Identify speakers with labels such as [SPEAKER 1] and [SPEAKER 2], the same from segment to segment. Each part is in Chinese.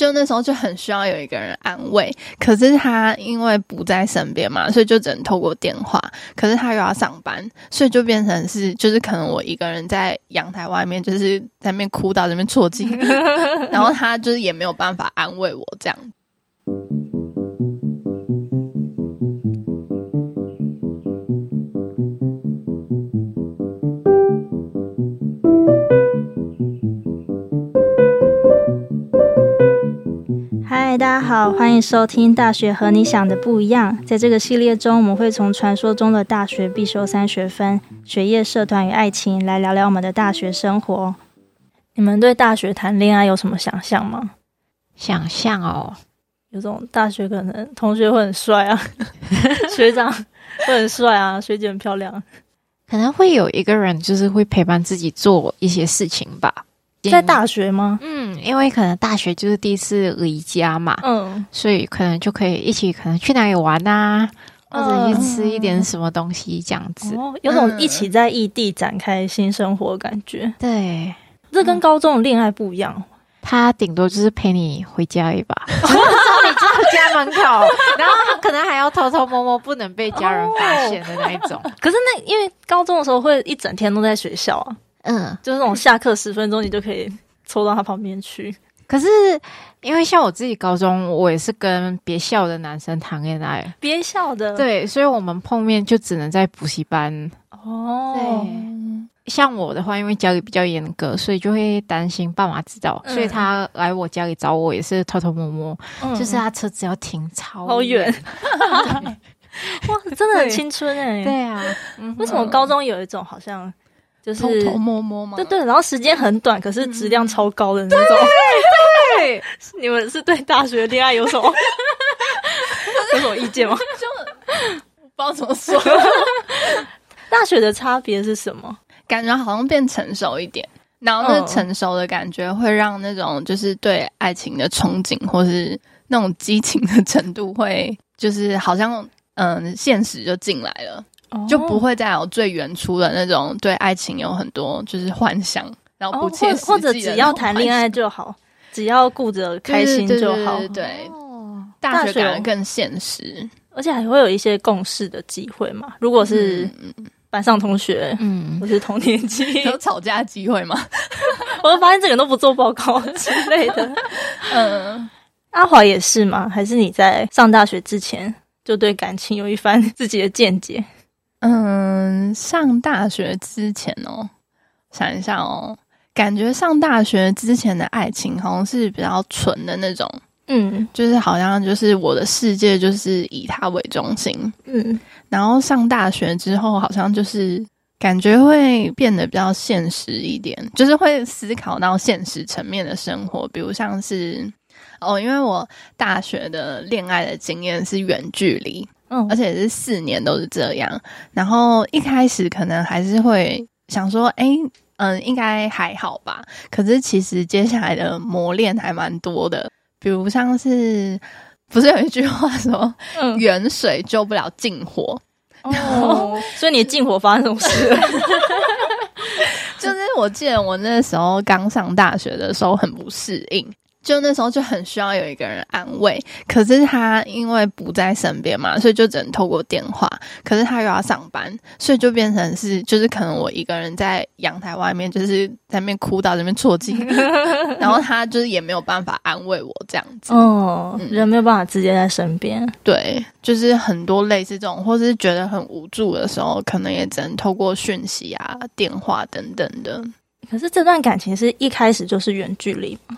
[SPEAKER 1] 就那时候就很需要有一个人安慰，可是他因为不在身边嘛，所以就只能透过电话。可是他又要上班，所以就变成是，就是可能我一个人在阳台外面，就是在那边哭到这边啜泣，然后他就是也没有办法安慰我这
[SPEAKER 2] 样。大家好，欢迎收听《大学和你想的不一样》。在这个系列中，我们会从传说中的大学必修三学分——学业、社团与爱情，来聊聊我们的大学生活。你们对大学谈恋爱有什么想象吗？
[SPEAKER 3] 想象哦，
[SPEAKER 2] 有种大学可能同学会很帅啊，学长会很帅啊，学姐很漂亮，
[SPEAKER 3] 可能会有一个人就是会陪伴自己做一些事情吧。
[SPEAKER 2] 在大学吗？
[SPEAKER 3] 嗯，因为可能大学就是第一次离家嘛，嗯，所以可能就可以一起，可能去哪里玩啊，或者去吃一点什么东西这样子，
[SPEAKER 2] 哦，有种一起在异地展开新生活的感觉。
[SPEAKER 3] 对，
[SPEAKER 2] 这跟高中的恋爱不一样，
[SPEAKER 3] 他顶多就是陪你回家而已吧，送 你到家门口，然后可能还要偷偷摸摸，不能被家人发现的那一种。
[SPEAKER 2] 可是那因为高中的时候会一整天都在学校啊。嗯，就是那种下课十分钟，你就可以凑到他旁边去。
[SPEAKER 3] 可是因为像我自己高中，我也是跟别校的男生谈恋爱，
[SPEAKER 2] 别校的？
[SPEAKER 3] 对，所以我们碰面就只能在补习班。
[SPEAKER 2] 哦，
[SPEAKER 3] 对，像我的话，因为家里比较严格，所以就会担心爸妈知道，嗯、所以他来我家里找我也是偷偷摸摸，嗯、就是他车子要停超
[SPEAKER 2] 好远。哇，真的很青春哎！
[SPEAKER 3] 对啊，
[SPEAKER 2] 为什么高中有一种好像？就是
[SPEAKER 1] 偷偷摸摸嘛，
[SPEAKER 2] 对对，然后时间很短，可是质量超高的那种。对，你们是对大学恋爱有什么 有什么意见吗？
[SPEAKER 1] 就不知道怎么说。
[SPEAKER 2] 大学的差别是什么？
[SPEAKER 1] 感觉好像变成熟一点，然后那成熟的感觉会让那种就是对爱情的憧憬，或是那种激情的程度，会就是好像嗯，现实就进来了。就不会再有最原初的那种对爱情有很多就是幻想，然后不切实际，
[SPEAKER 2] 或者只要谈恋爱就好，只要顾着开心就好。
[SPEAKER 1] 对，对，对，对，大学感觉更现实，
[SPEAKER 2] 而且还会有一些共事的机会嘛。如果是班上同学，嗯，或是同年级，
[SPEAKER 1] 有吵架机会吗？
[SPEAKER 2] 我会发现这个人都不做报告之类的。嗯，阿华也是吗？还是你在上大学之前就对感情有一番自己的见解？
[SPEAKER 1] 嗯，上大学之前哦，想一下哦，感觉上大学之前的爱情好像是比较纯的那种，嗯，就是好像就是我的世界就是以他为中心，嗯，然后上大学之后好像就是感觉会变得比较现实一点，就是会思考到现实层面的生活，比如像是哦，因为我大学的恋爱的经验是远距离。嗯，而且是四年都是这样。然后一开始可能还是会想说，哎，嗯，应该还好吧。可是其实接下来的磨练还蛮多的，比如像是不是有一句话说，嗯，远水救不了近火。
[SPEAKER 2] 哦，所以你近火发生什么事？
[SPEAKER 1] 就是我记得我那时候刚上大学的时候很不适应。就那时候就很需要有一个人安慰，可是他因为不在身边嘛，所以就只能透过电话。可是他又要上班，所以就变成是，就是可能我一个人在阳台外面，就是在那边哭到这边啜泣，然后他就是也没有办法安慰我这样子。
[SPEAKER 2] 哦，嗯、人没有办法直接在身边。
[SPEAKER 1] 对，就是很多类似这种，或是觉得很无助的时候，可能也只能透过讯息啊、电话等等的。
[SPEAKER 2] 可是这段感情是一开始就是远距离吗？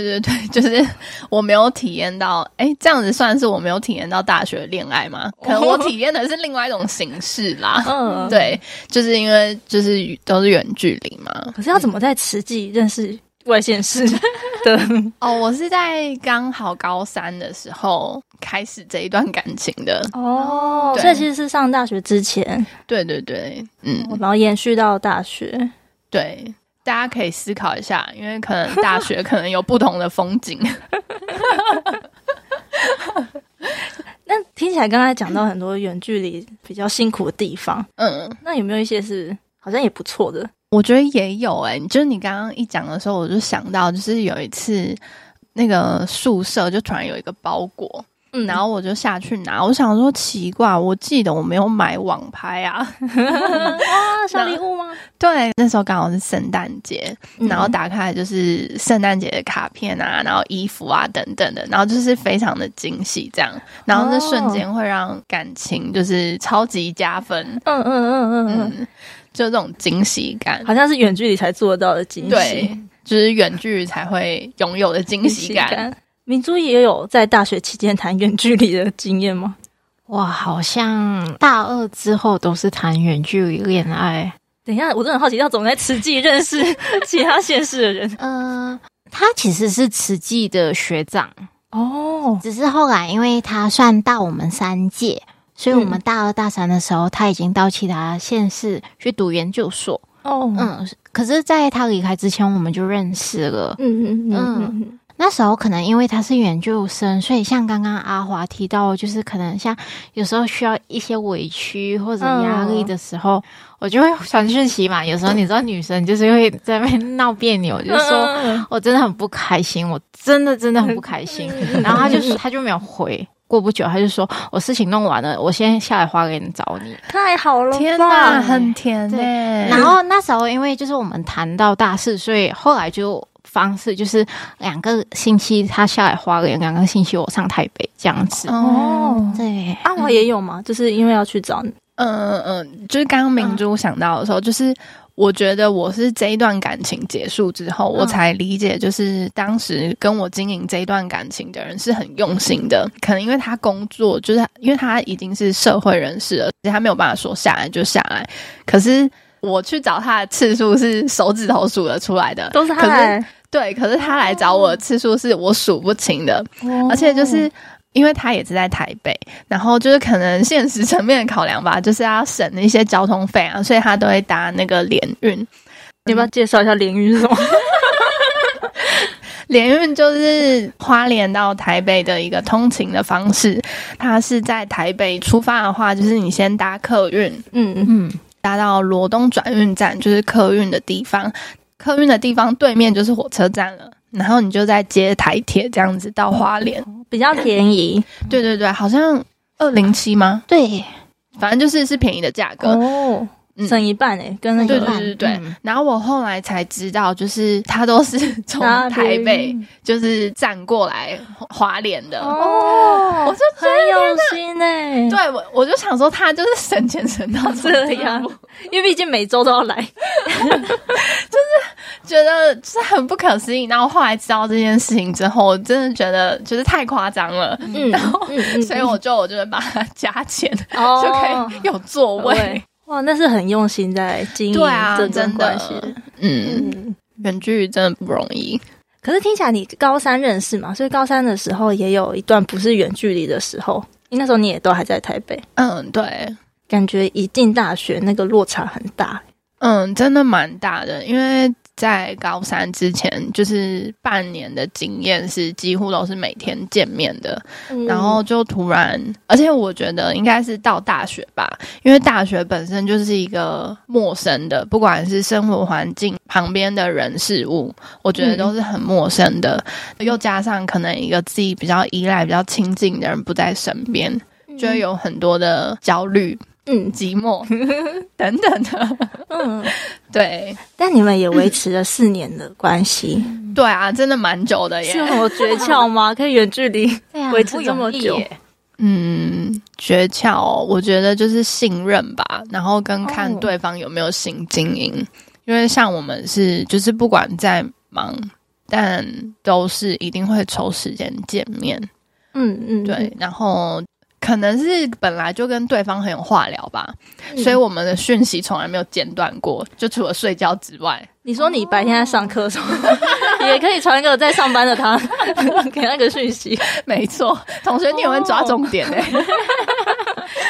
[SPEAKER 1] 对对对，就是我没有体验到，哎，这样子算是我没有体验到大学恋爱吗？可能我体验的是另外一种形式啦。嗯，对，就是因为就是都是远距离嘛。
[SPEAKER 2] 可是要怎么在慈济认识外县市的？
[SPEAKER 1] 哦，我是在刚好高三的时候开始这一段感情的。
[SPEAKER 2] 哦，所以其实是上大学之前。
[SPEAKER 1] 对对对，嗯，
[SPEAKER 2] 然后延续到大学。
[SPEAKER 1] 对。大家可以思考一下，因为可能大学 可能有不同的风景。
[SPEAKER 2] 那听起来刚才讲到很多远距离比较辛苦的地方，嗯，那有没有一些是好像也不错的？
[SPEAKER 1] 我觉得也有哎、欸，就是你刚刚一讲的时候，我就想到，就是有一次那个宿舍就突然有一个包裹。嗯，然后我就下去拿，我想说奇怪，我记得我没有买网拍啊，
[SPEAKER 2] 哇，小礼物吗？
[SPEAKER 1] 对，那时候刚好是圣诞节，然后打开就是圣诞节的卡片啊，然后衣服啊等等的，然后就是非常的惊喜这样，然后那瞬间会让感情就是超级加分，嗯嗯嗯嗯嗯，就这种惊喜感，
[SPEAKER 2] 好像是远距离才做得到的惊喜，
[SPEAKER 1] 对，就是远距离才会拥有的惊喜感。
[SPEAKER 2] 明珠也有在大学期间谈远距离的经验吗？
[SPEAKER 3] 哇，好像大二之后都是谈远距离恋爱。
[SPEAKER 2] 等一下，我真的很好奇，要怎么在慈济认识其他县市的人？
[SPEAKER 3] 呃，他其实是慈济的学长哦，只是后来因为他算大我们三届，所以我们大二大三的时候，他已经到其他县市去读研究所哦。嗯，可是在他离开之前，我们就认识了。嗯嗯嗯。嗯那时候可能因为他是研究生，所以像刚刚阿华提到，就是可能像有时候需要一些委屈或者压力的时候，嗯、我就会传讯息嘛。有时候你知道女生就是会在那边闹别扭，就是说我真的很不开心，我真的真的很不开心。然后他就是他就没有回，过不久他就说我事情弄完了，我先下来花莲找你。
[SPEAKER 2] 太好了，
[SPEAKER 1] 天哪，很甜。
[SPEAKER 3] 然后那时候因为就是我们谈到大四，所以后来就。方式就是两个星期他下来花莲，两个星期我上台北这样子。
[SPEAKER 2] 哦，对，阿华也有吗？就是因为要去找你。
[SPEAKER 1] 嗯嗯嗯，就是刚刚明珠想到的时候，嗯、就是我觉得我是这一段感情结束之后，嗯、我才理解，就是当时跟我经营这一段感情的人是很用心的。可能因为他工作，就是因为他已经是社会人士了，所以他没有办法说下来就下来。可是我去找他的次数是手指头数得出来的，
[SPEAKER 2] 都是他来。
[SPEAKER 1] 对，可是他来找我的次数是我数不清的，哦、而且就是因为他也是在台北，然后就是可能现实层面的考量吧，就是要省一些交通费啊，所以他都会搭那个联运。
[SPEAKER 2] 你要不要介绍一下联运是什么？
[SPEAKER 1] 联运就是花莲到台北的一个通勤的方式。它是在台北出发的话，就是你先搭客运，嗯嗯，搭到罗东转运站，就是客运的地方。客运的地方对面就是火车站了，然后你就在接台铁这样子到花莲，
[SPEAKER 2] 比较便宜。
[SPEAKER 1] 对对对，好像二零七吗？
[SPEAKER 3] 对，
[SPEAKER 1] 反正就是是便宜的价格哦。
[SPEAKER 2] 省一半诶，跟那个
[SPEAKER 1] 对对对对。然后我后来才知道，就是他都是从台北就是站过来华联的哦。我说
[SPEAKER 2] 很有心诶，
[SPEAKER 1] 对我我就想说他就是省钱省到这样，
[SPEAKER 2] 因为毕竟每周都要来，
[SPEAKER 1] 就是觉得是很不可思议。然后后来知道这件事情之后，我真的觉得就是太夸张了。嗯，然后所以我就我就会把它加钱，就可以有座位。
[SPEAKER 2] 哇，那是很用心在经营这段关系。
[SPEAKER 1] 嗯，远距离真的不容易。
[SPEAKER 2] 可是听起来你高三认识嘛，所以高三的时候也有一段不是远距离的时候，因那时候你也都还在台北。
[SPEAKER 1] 嗯，对，
[SPEAKER 2] 感觉一进大学那个落差很大。
[SPEAKER 1] 嗯，真的蛮大的，因为。在高三之前，就是半年的经验是几乎都是每天见面的，嗯、然后就突然，而且我觉得应该是到大学吧，因为大学本身就是一个陌生的，不管是生活环境、旁边的人事物，我觉得都是很陌生的，嗯、又加上可能一个自己比较依赖、比较亲近的人不在身边，就会有很多的焦虑。嗯，寂寞 等等的，嗯，对。
[SPEAKER 2] 但你们也维持了四年的关系，
[SPEAKER 1] 对啊，真的蛮久的耶。
[SPEAKER 2] 是有什么诀窍吗？可以远距离维持这么久？
[SPEAKER 1] 嗯，诀窍我觉得就是信任吧，然后跟看对方有没有心经营。哦、因为像我们是，就是不管再忙，但都是一定会抽时间见面。嗯嗯，对，然后。可能是本来就跟对方很有话聊吧，嗯、所以我们的讯息从来没有间断过，就除了睡觉之外。
[SPEAKER 2] 你说你白天在上课的时候，也可以传一个在上班的他 给那个讯息。
[SPEAKER 1] 没错，同学你有没有抓重点呢？哦、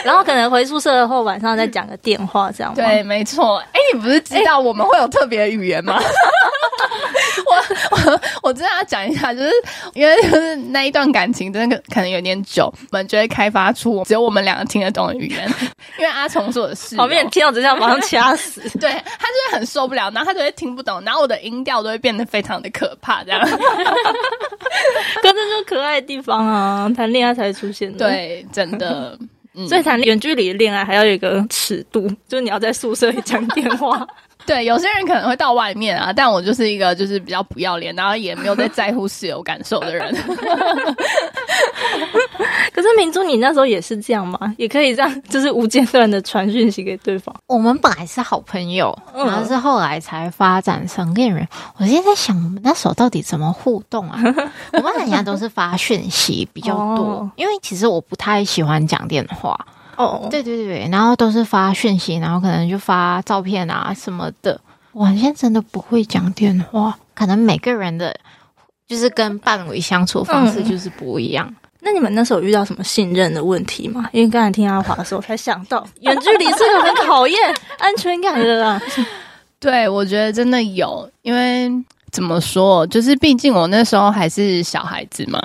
[SPEAKER 2] 然后可能回宿舍后晚上再讲个电话，这样吗？
[SPEAKER 1] 对，没错。哎，你不是知道我们会有特别语言吗？我 我真的要讲一下，就是因为就是那一段感情真的可能有点久，我们就会开发出只有我们两个听得懂的语言。因为阿虫是我的室友，
[SPEAKER 2] 旁边人听到只想马上掐死。
[SPEAKER 1] 对，他就会很受不了，然后他就会听不懂，然后我的音调都会变得非常的可怕，这样。
[SPEAKER 2] 可是就是可爱的地方啊，谈恋爱才会出现的。
[SPEAKER 1] 对，真的。
[SPEAKER 2] 嗯、所以谈远距离的恋爱还要有一个尺度，就是你要在宿舍里讲电话。
[SPEAKER 1] 对，有些人可能会到外面啊，但我就是一个就是比较不要脸，然后也没有在在乎室友感受的人。
[SPEAKER 2] 可是明珠，你那时候也是这样吗？也可以这样，就是无间断的传讯息给对方。
[SPEAKER 3] 我们本来是好朋友，然后是后来才发展成恋人。我现在在想，我们那时候到底怎么互动啊？我们人家都是发讯息比较多，哦、因为其实我不太喜欢讲电话。哦，对对对，然后都是发讯息，然后可能就发照片啊什么的。我现在真的不会讲电话，可能每个人的，就是跟伴侣相处方式就是不一样。嗯、
[SPEAKER 2] 那你们那时候遇到什么信任的问题吗？因为刚才听阿华的时候才想到，远距离是个很考验安全感的啦。
[SPEAKER 1] 对，我觉得真的有，因为怎么说，就是毕竟我那时候还是小孩子嘛。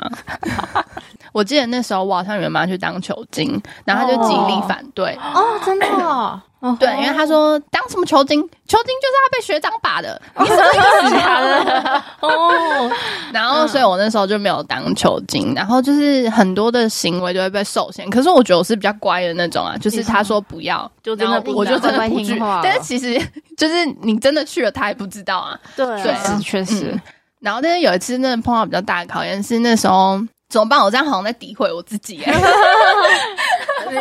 [SPEAKER 1] 我记得那时候我好像原本要去当球精，然后他就极力反对。
[SPEAKER 3] 哦，真的哦。
[SPEAKER 1] 对，因为他说当什么球精，球精就是要被学长把的，你怎么意思啊？哦，然后所以我那时候就没有当球精，然后就是很多的行为就会被受限。可是我觉得我是比较乖的那种啊，就是他说不要，就真的我就真的不去。但是其实就是你真的去了，他也不知道啊。
[SPEAKER 3] 对，确实确实。
[SPEAKER 1] 然后但是有一次，真的碰到比较大的考验是那时候。怎么办？我这样好像在诋毁我自己哎！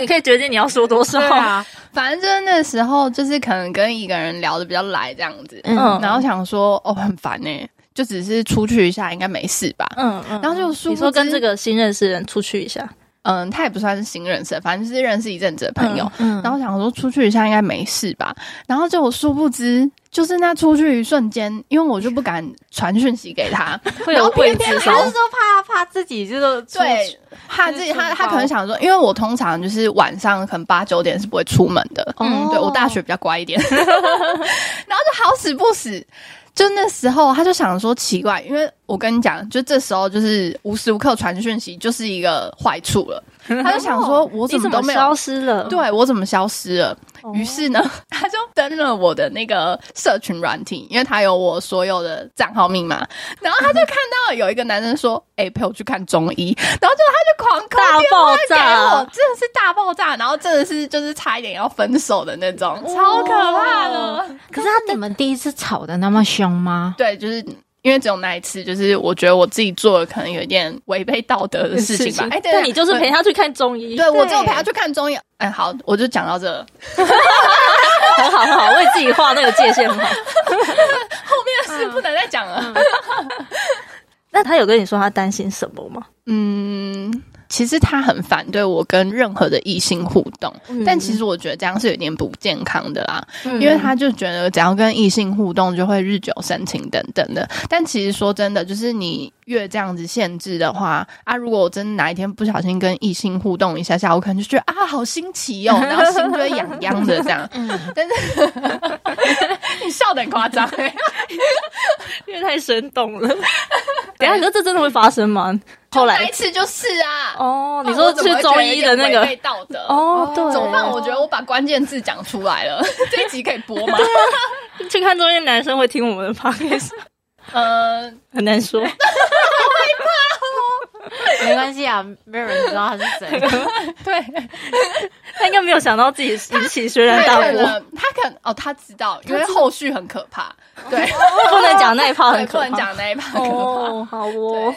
[SPEAKER 2] 你 可以决定你要说多少啊。
[SPEAKER 1] 反正就是那时候，就是可能跟一个人聊的比较来这样子，嗯，然后想说哦，很烦呢，就只是出去一下应该没事吧，嗯嗯，然后就
[SPEAKER 2] 你说跟这个新认识的人出去一下。
[SPEAKER 1] 嗯，他也不算是新认识，反正就是认识一阵子的朋友。嗯，嗯。然后想说出去一下应该没事吧，然后就我殊不知，就是那出去一瞬间，因为我就不敢传讯息给他，会有位置，
[SPEAKER 3] 还是说怕怕自己就是
[SPEAKER 1] 对，怕自己他他可能想说，因为我通常就是晚上可能八九点是不会出门的，嗯，对我大学比较乖一点，然后就好死不死。就那时候，他就想说奇怪，因为我跟你讲，就这时候就是无时无刻传讯息，就是一个坏处了。他就想说，我怎么都没有
[SPEAKER 2] 消失了？
[SPEAKER 1] 对，我怎么消失了？于是呢，他就登了我的那个社群软体，因为他有我所有的账号密码。然后他就看到有一个男生说：“哎、欸，陪我去看中医。”然后就他就狂扣
[SPEAKER 2] 大爆炸，
[SPEAKER 1] 真的是大爆炸，然后真的是就是差一点要分手的那种，超可怕的。
[SPEAKER 3] 可是他你们第一次吵的那么凶吗？
[SPEAKER 1] 对，就是。因为只有那一次，就是我觉得我自己做了可能有一点违背道德的事情吧。哎，
[SPEAKER 2] 对，你就是陪他去看中医。
[SPEAKER 1] 对，我就陪他去看中医。哎，好，我就讲到这。
[SPEAKER 2] 很好，很好，为自己画那个界限。
[SPEAKER 1] 后面的事不能再讲了。
[SPEAKER 2] 那他有跟你说他担心什么吗？
[SPEAKER 1] 嗯。其实他很反对我跟任何的异性互动，嗯、但其实我觉得这样是有点不健康的啦，嗯、因为他就觉得只要跟异性互动就会日久生情等等的。但其实说真的，就是你越这样子限制的话啊，如果我真的哪一天不小心跟异性互动一下下，我可能就觉得啊，好新奇哦，然后心就会痒痒的这样。嗯、但是 你笑得很夸张，
[SPEAKER 2] 因为太生动了。等下，你说这真的会发生吗？后来
[SPEAKER 1] 一次就是啊，
[SPEAKER 2] 哦，你说是中医的那个
[SPEAKER 1] 违背道德？
[SPEAKER 2] 哦，对，
[SPEAKER 1] 怎么办？我觉得我把关键字讲出来了，这一集可以播吗？
[SPEAKER 2] 去看中医，男生会听我们的 podcast，呃，很难说，害
[SPEAKER 3] 怕哦，没关系啊，没有人知道他是谁，
[SPEAKER 1] 对，
[SPEAKER 2] 他应该没有想到自己引起轩然大波，
[SPEAKER 1] 他可能哦，他知道，因为后续 很可怕，对，
[SPEAKER 2] 不能讲那一趴很可怕，
[SPEAKER 1] 不能讲那一趴很可怕，
[SPEAKER 2] 好哦。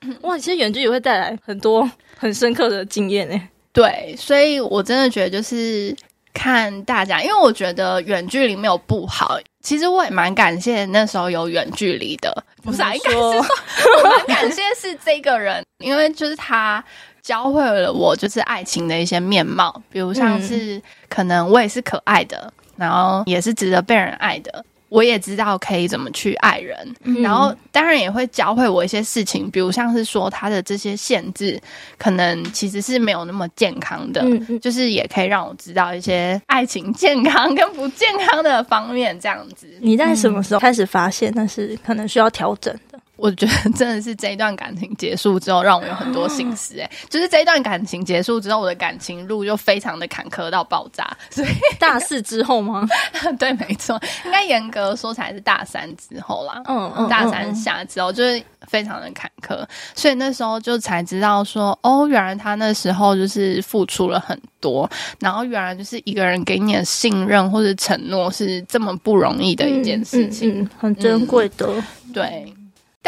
[SPEAKER 2] 哇，其实远距离会带来很多很深刻的经验诶。
[SPEAKER 1] 对，所以我真的觉得就是看大家，因为我觉得远距离没有不好。其实我也蛮感谢那时候有远距离的，不是，应该是说我蛮感谢是这个人，因为就是他教会了我就是爱情的一些面貌，比如像是可能我也是可爱的，然后也是值得被人爱的。我也知道可以怎么去爱人，嗯、然后当然也会教会我一些事情，比如像是说他的这些限制，可能其实是没有那么健康的，就是也可以让我知道一些爱情健康跟不健康的方面，这样子。
[SPEAKER 2] 你在什么时候开始发现那是可能需要调整的？
[SPEAKER 1] 我觉得真的是这一段感情结束之后，让我有很多心思。哎，就是这一段感情结束之后，我的感情路就非常的坎坷到爆炸。所以
[SPEAKER 2] 大四之后吗？
[SPEAKER 1] 对，没错，应该严格说才是大三之后啦。嗯嗯，大三下之后就是非常的坎坷，所以那时候就才知道说，哦，原来他那时候就是付出了很多，然后原来就是一个人给你的信任或者承诺是这么不容易的一件事情，
[SPEAKER 2] 嗯嗯、很珍贵的。
[SPEAKER 1] 对。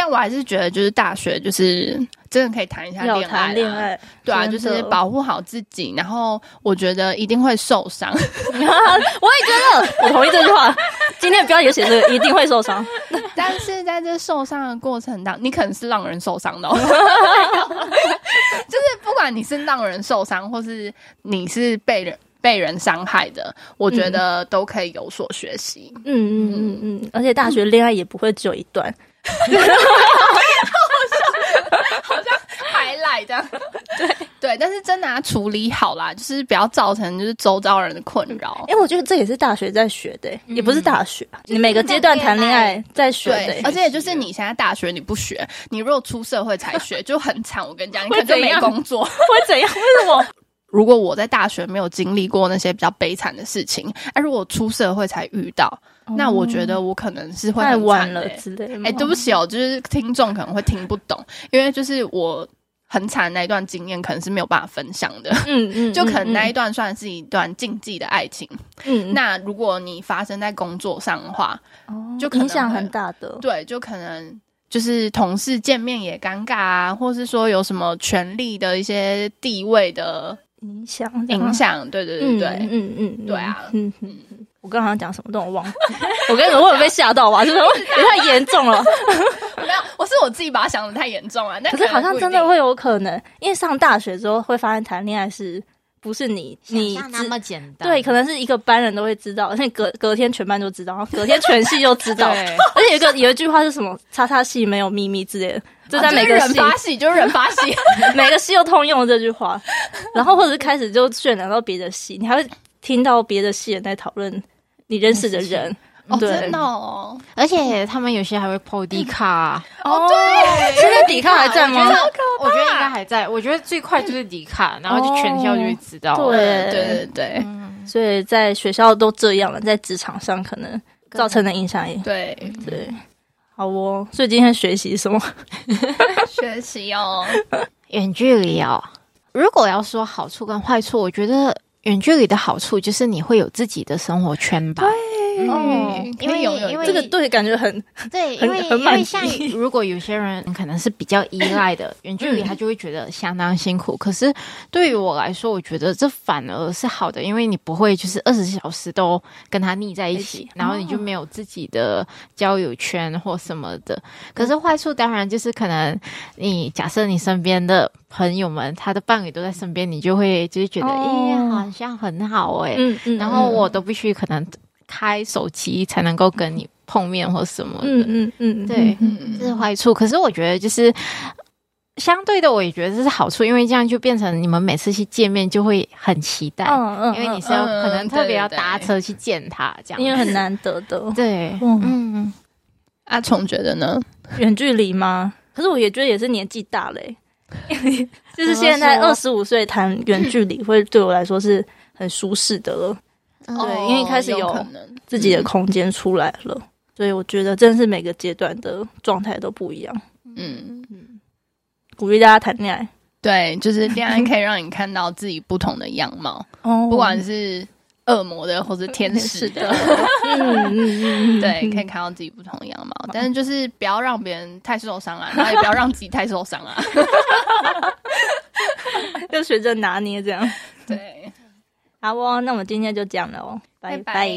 [SPEAKER 1] 但我还是觉得，就是大学就是真的可以谈一下恋爱，恋爱，对啊，就是保护好自己。然后我觉得一定会受伤，我也觉
[SPEAKER 2] 得，我同意这句话。今天标题写这个，一定会受伤。
[SPEAKER 1] 但是在这受伤的过程当中，你可能是让人受伤的哦。就是不管你是让人受伤，或是你是被人被人伤害的，我觉得都可以有所学习。
[SPEAKER 2] 嗯嗯嗯嗯，而且大学恋爱也不会只有一段。
[SPEAKER 1] 好像还来这样，对对，但是真的要处理好啦，就是不要造成就是周遭人的困扰。
[SPEAKER 2] 哎、欸，我觉得这也是大学在学的、欸，嗯、也不是大学，你每个阶段谈恋爱在学的、欸。
[SPEAKER 1] 而且就是你现在大学你不学，你如果出社会才学，就很惨。我跟你讲，你可能就没工作，会
[SPEAKER 2] 怎样？为什么？
[SPEAKER 1] 如果我在大学没有经历过那些比较悲惨的事情，哎，如果出社会才遇到，哦、那我觉得我可能是会
[SPEAKER 2] 太晚了之类的。
[SPEAKER 1] 哎，对不起哦，就是听众可能会听不懂，因为就是我很惨的那一段经验，可能是没有办法分享的。嗯嗯，就可能那一段算是一段禁忌的爱情。嗯，那如果你发生在工作上的话，哦，就影响很大的。对，就可能就是同事见面也尴尬啊，或是说有什么权力的一些地位的。
[SPEAKER 2] 影响
[SPEAKER 1] 影响，对对对对，嗯
[SPEAKER 2] 嗯嗯，
[SPEAKER 1] 对啊，嗯嗯，
[SPEAKER 2] 我刚刚讲什么都我忘了，我跟你说，我有被吓到吧？就是也太严重了，
[SPEAKER 1] 没有，我是我自己把它想的太严重了。
[SPEAKER 2] 可是好像真的会有可能，因为上大学之后会发现谈恋爱是不是你你
[SPEAKER 3] 那么简单？
[SPEAKER 2] 对，可能是一个班人都会知道，而且隔隔天全班都知道，然后隔天全系就知道。而且有一个有一句话是什么？叉叉系没有秘密之类的。就在每个
[SPEAKER 1] 系，人发系就是人发系，
[SPEAKER 2] 每个系又通用这句话。然后或者是开始就渲染到别的系，你还会听到别的系人在讨论你认识的人。
[SPEAKER 1] 哦，真的哦！
[SPEAKER 3] 而且他们有些还会 po 迪卡。
[SPEAKER 2] 哦，对，现在迪卡还在吗？
[SPEAKER 3] 我觉得应该还在。我觉得最快就是迪卡，然后就全校就会知道。
[SPEAKER 2] 对
[SPEAKER 1] 对对对，
[SPEAKER 2] 所以在学校都这样了，在职场上可能造成的影响也
[SPEAKER 1] 对
[SPEAKER 2] 对。好哦，所以今天学习什么？
[SPEAKER 1] 学习哦，
[SPEAKER 3] 远距离哦。如果要说好处跟坏处，我觉得远距离的好处就是你会有自己的生活圈吧。
[SPEAKER 1] 哦，因为有因为
[SPEAKER 2] 这个对，感觉很
[SPEAKER 3] 对，因为因为像 如果有些人可能是比较依赖的 远距离，他就会觉得相当辛苦。可是对于我来说，我觉得这反而是好的，因为你不会就是二十四小时都跟他腻在一起，然后你就没有自己的交友圈或什么的。可是坏处当然就是可能你假设你身边的朋友们他的伴侣都在身边，你就会就是觉得哎，好像很好哎，然后我都必须可能。开手机才能够跟你碰面或什么的，嗯嗯嗯，对，这是坏处。可是我觉得就是相对的，我也觉得这是好处，因为这样就变成你们每次去见面就会很期待，嗯嗯，因为你是要可能特别要搭车去见他，这样
[SPEAKER 2] 因为很难得的，
[SPEAKER 3] 对，
[SPEAKER 2] 嗯嗯。
[SPEAKER 1] 阿虫觉得呢？
[SPEAKER 2] 远距离吗？可是我也觉得也是年纪大了，就是现在二十五岁谈远距离，会对我来说是很舒适的了。对，因为一开始有自己的空间出来了，嗯、所以我觉得真的是每个阶段的状态都不一样。嗯。嗯，鼓励大家谈恋爱，
[SPEAKER 1] 对，就是恋爱可以让你看到自己不同的样貌，哦，不管是恶魔的或是天使的，对，可以看到自己不同的样貌，但是就是不要让别人太受伤啊，然后也不要让自己太受伤啊，
[SPEAKER 2] 要学着拿捏这样，
[SPEAKER 1] 对。
[SPEAKER 2] 好哦，那我们今天就这样了哦，拜拜。